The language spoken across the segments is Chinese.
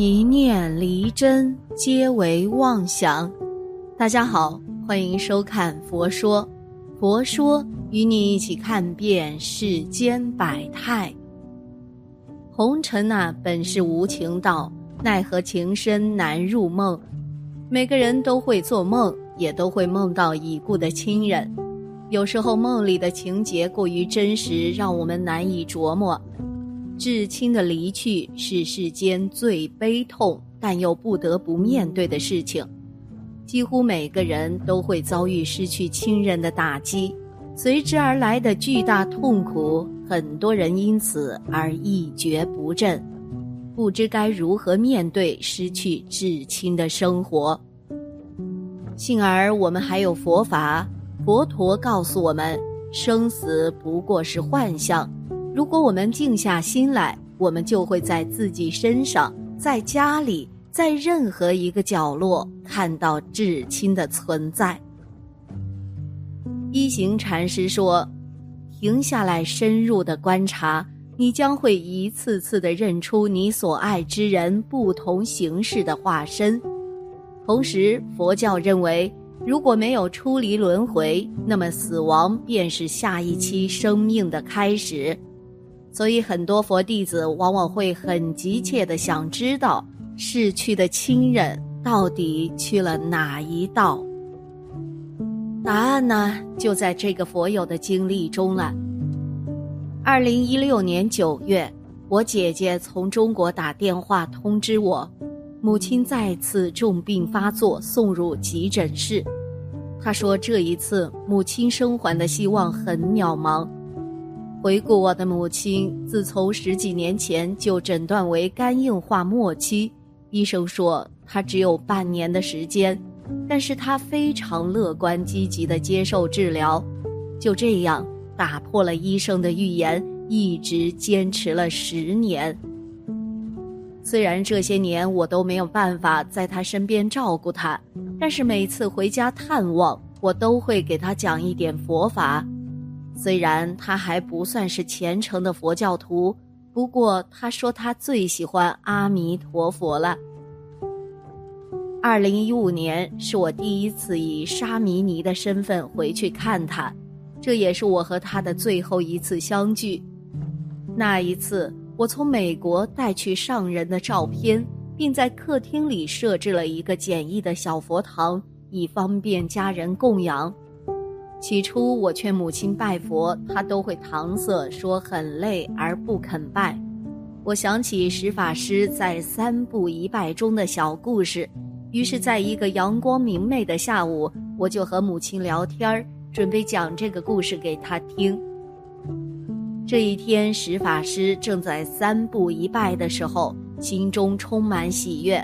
一念离真，皆为妄想。大家好，欢迎收看《佛说》，佛说与你一起看遍世间百态。红尘呐，本是无情道，奈何情深难入梦。每个人都会做梦，也都会梦到已故的亲人。有时候梦里的情节过于真实，让我们难以琢磨。至亲的离去是世间最悲痛但又不得不面对的事情，几乎每个人都会遭遇失去亲人的打击，随之而来的巨大痛苦，很多人因此而一蹶不振，不知该如何面对失去至亲的生活。幸而我们还有佛法，佛陀告诉我们，生死不过是幻象。如果我们静下心来，我们就会在自己身上、在家里、在任何一个角落看到至亲的存在。一行禅师说：“停下来，深入的观察，你将会一次次的认出你所爱之人不同形式的化身。同时，佛教认为，如果没有出离轮回，那么死亡便是下一期生命的开始。”所以，很多佛弟子往往会很急切的想知道逝去的亲人到底去了哪一道。答案呢，就在这个佛友的经历中了。二零一六年九月，我姐姐从中国打电话通知我，母亲再次重病发作，送入急诊室。她说，这一次母亲生还的希望很渺茫。回顾我的母亲，自从十几年前就诊断为肝硬化末期，医生说她只有半年的时间，但是她非常乐观积极的接受治疗，就这样打破了医生的预言，一直坚持了十年。虽然这些年我都没有办法在她身边照顾她，但是每次回家探望，我都会给她讲一点佛法。虽然他还不算是虔诚的佛教徒，不过他说他最喜欢阿弥陀佛了。二零一五年是我第一次以沙弥尼的身份回去看他，这也是我和他的最后一次相聚。那一次，我从美国带去上人的照片，并在客厅里设置了一个简易的小佛堂，以方便家人供养。起初，我劝母亲拜佛，她都会搪塞说很累而不肯拜。我想起石法师在三步一拜中的小故事，于是，在一个阳光明媚的下午，我就和母亲聊天准备讲这个故事给她听。这一天，石法师正在三步一拜的时候，心中充满喜悦，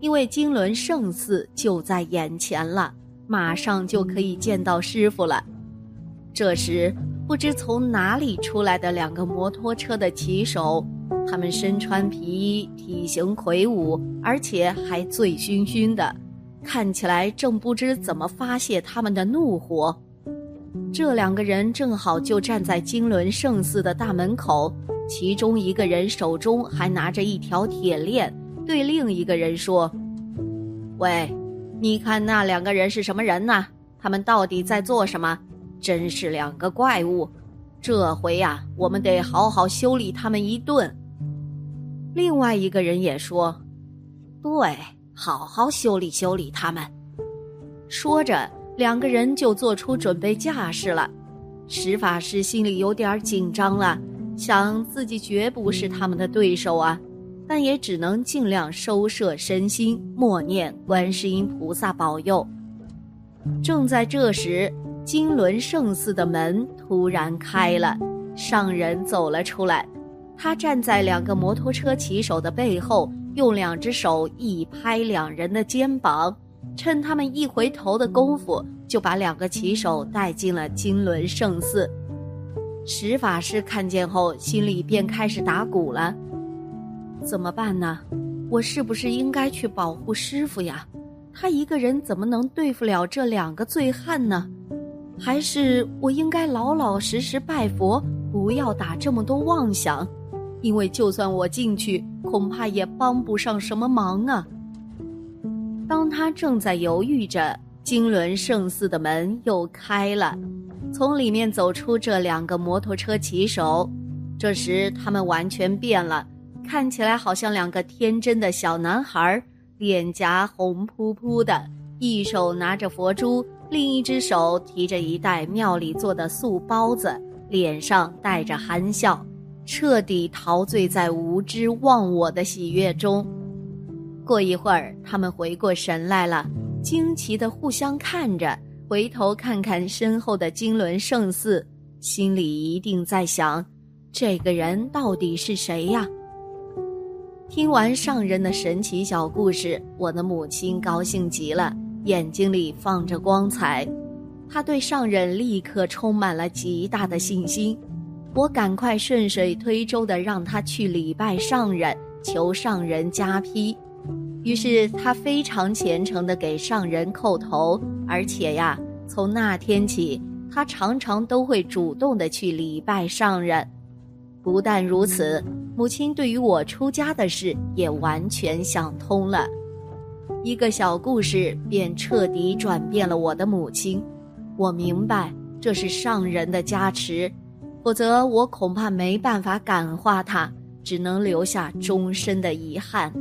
因为金轮圣寺就在眼前了。马上就可以见到师傅了。这时，不知从哪里出来的两个摩托车的骑手，他们身穿皮衣，体型魁梧，而且还醉醺醺的，看起来正不知怎么发泄他们的怒火。这两个人正好就站在金轮圣寺的大门口，其中一个人手中还拿着一条铁链，对另一个人说：“喂。”你看那两个人是什么人呢？他们到底在做什么？真是两个怪物！这回呀，我们得好好修理他们一顿。另外一个人也说：“对，好好修理修理他们。”说着，两个人就做出准备架势了。石法师心里有点紧张了，想自己绝不是他们的对手啊。但也只能尽量收摄身心，默念观世音菩萨保佑。正在这时，金轮圣寺的门突然开了，上人走了出来。他站在两个摩托车骑手的背后，用两只手一拍两人的肩膀，趁他们一回头的功夫，就把两个骑手带进了金轮圣寺。石法师看见后，心里便开始打鼓了。怎么办呢？我是不是应该去保护师傅呀？他一个人怎么能对付了这两个醉汉呢？还是我应该老老实实拜佛，不要打这么多妄想？因为就算我进去，恐怕也帮不上什么忙啊。当他正在犹豫着，金轮圣寺的门又开了，从里面走出这两个摩托车骑手。这时他们完全变了，看起来好像两个天真的小男孩，脸颊红扑扑的，一手拿着佛珠，另一只手提着一袋庙里做的素包子，脸上带着憨笑。彻底陶醉在无知忘我的喜悦中。过一会儿，他们回过神来了，惊奇的互相看着，回头看看身后的金轮圣寺，心里一定在想：这个人到底是谁呀？听完上人的神奇小故事，我的母亲高兴极了，眼睛里放着光彩，她对上人立刻充满了极大的信心。我赶快顺水推舟的让他去礼拜上人，求上人加批。于是他非常虔诚的给上人叩头，而且呀，从那天起，他常常都会主动的去礼拜上人。不但如此，母亲对于我出家的事也完全想通了。一个小故事便彻底转变了我的母亲。我明白这是上人的加持。否则，我恐怕没办法感化他，只能留下终身的遗憾。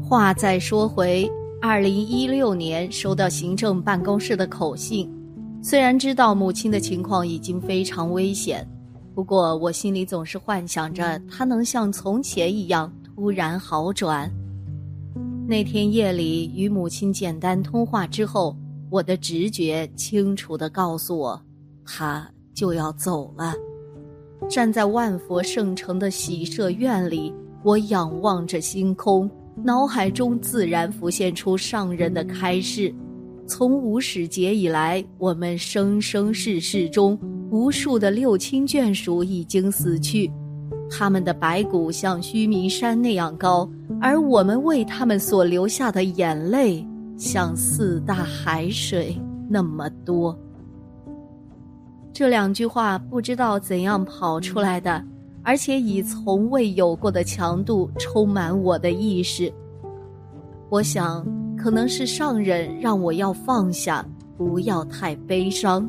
话再说回，二零一六年收到行政办公室的口信，虽然知道母亲的情况已经非常危险，不过我心里总是幻想着他能像从前一样突然好转。那天夜里与母亲简单通话之后，我的直觉清楚地告诉我，他。就要走了，站在万佛圣城的喜舍院里，我仰望着星空，脑海中自然浮现出上人的开示：从无始劫以来，我们生生世世中，无数的六亲眷属已经死去，他们的白骨像须弥山那样高，而我们为他们所流下的眼泪，像四大海水那么多。这两句话不知道怎样跑出来的，而且以从未有过的强度充满我的意识。我想，可能是上人让我要放下，不要太悲伤。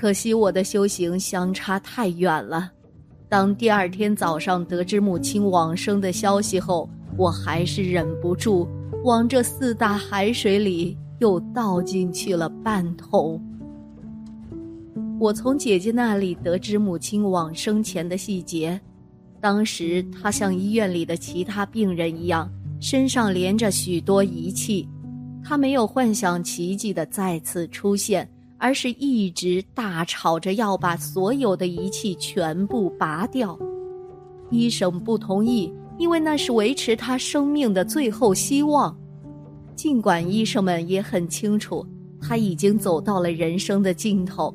可惜我的修行相差太远了。当第二天早上得知母亲往生的消息后，我还是忍不住往这四大海水里又倒进去了半桶。我从姐姐那里得知母亲往生前的细节，当时她像医院里的其他病人一样，身上连着许多仪器，她没有幻想奇迹的再次出现，而是一直大吵着要把所有的仪器全部拔掉。医生不同意，因为那是维持他生命的最后希望。尽管医生们也很清楚，他已经走到了人生的尽头。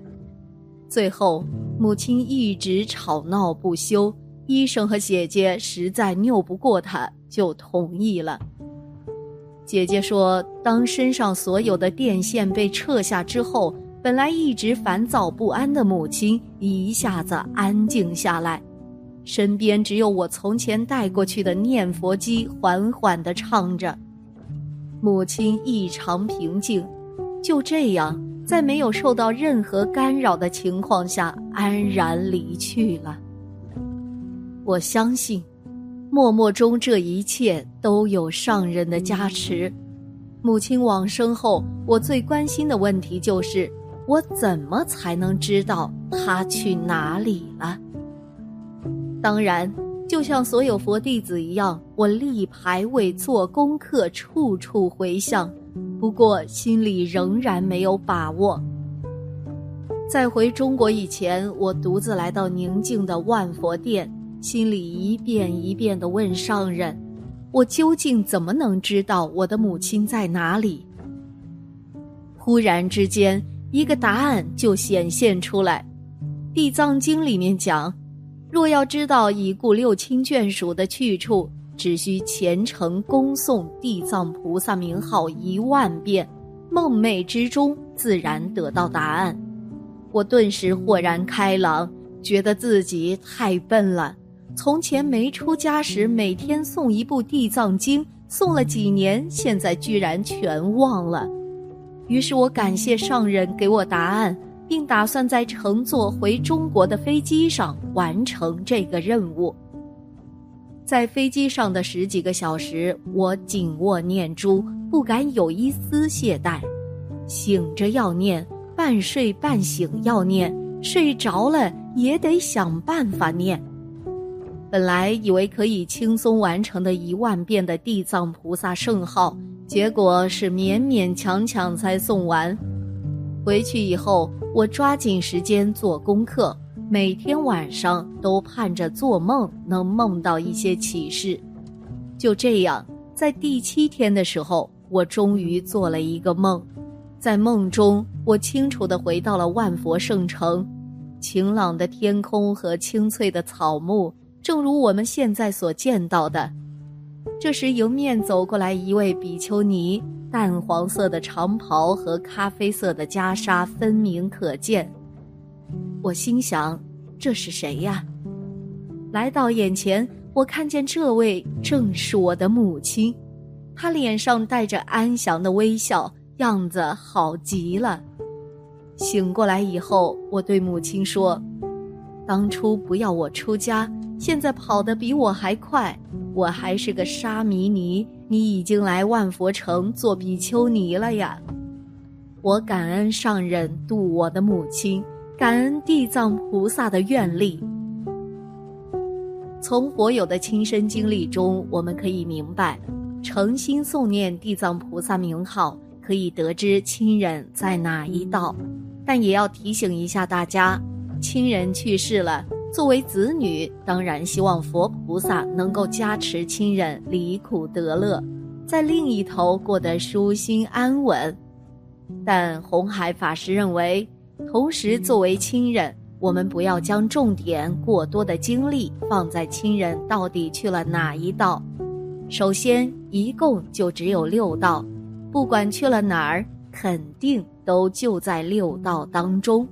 最后，母亲一直吵闹不休，医生和姐姐实在拗不过她，就同意了。姐姐说，当身上所有的电线被撤下之后，本来一直烦躁不安的母亲一下子安静下来，身边只有我从前带过去的念佛机缓缓地唱着，母亲异常平静。就这样。在没有受到任何干扰的情况下，安然离去了。我相信，默默中这一切都有上人的加持。母亲往生后，我最关心的问题就是：我怎么才能知道他去哪里了？当然，就像所有佛弟子一样，我立牌位、做功课，处处回向。不过心里仍然没有把握。在回中国以前，我独自来到宁静的万佛殿，心里一遍一遍地问上人：“我究竟怎么能知道我的母亲在哪里？”忽然之间，一个答案就显现出来，《地藏经》里面讲：“若要知道已故六亲眷属的去处。”只需虔诚恭诵地藏菩萨名号一万遍，梦寐之中自然得到答案。我顿时豁然开朗，觉得自己太笨了。从前没出家时每天诵一部《地藏经》，诵了几年，现在居然全忘了。于是我感谢上人给我答案，并打算在乘坐回中国的飞机上完成这个任务。在飞机上的十几个小时，我紧握念珠，不敢有一丝懈怠，醒着要念，半睡半醒要念，睡着了也得想办法念。本来以为可以轻松完成的一万遍的地藏菩萨圣号。结果是勉勉强强才送完。回去以后，我抓紧时间做功课，每天晚上都盼着做梦能梦到一些启示。就这样，在第七天的时候，我终于做了一个梦。在梦中，我清楚地回到了万佛圣城，晴朗的天空和青翠的草木，正如我们现在所见到的。这时，迎面走过来一位比丘尼，淡黄色的长袍和咖啡色的袈裟分明可见。我心想，这是谁呀？来到眼前，我看见这位正是我的母亲，她脸上带着安详的微笑，样子好极了。醒过来以后，我对母亲说：“当初不要我出家。”现在跑得比我还快，我还是个沙弥尼，你已经来万佛城做比丘尼了呀！我感恩上人度我的母亲，感恩地藏菩萨的愿力。从佛友的亲身经历中，我们可以明白，诚心诵念地藏菩萨名号，可以得知亲人在哪一道，但也要提醒一下大家，亲人去世了。作为子女，当然希望佛菩萨能够加持亲人离苦得乐，在另一头过得舒心安稳。但红海法师认为，同时作为亲人，我们不要将重点过多的精力放在亲人到底去了哪一道。首先，一共就只有六道，不管去了哪儿，肯定都就在六道当中。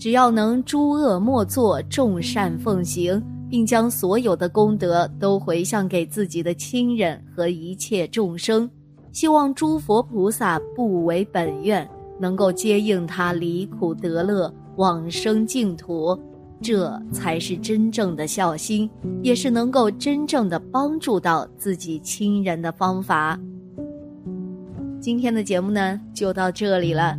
只要能诸恶莫作，众善奉行，并将所有的功德都回向给自己的亲人和一切众生，希望诸佛菩萨不违本愿，能够接应他离苦得乐，往生净土，这才是真正的孝心，也是能够真正的帮助到自己亲人的方法。今天的节目呢，就到这里了。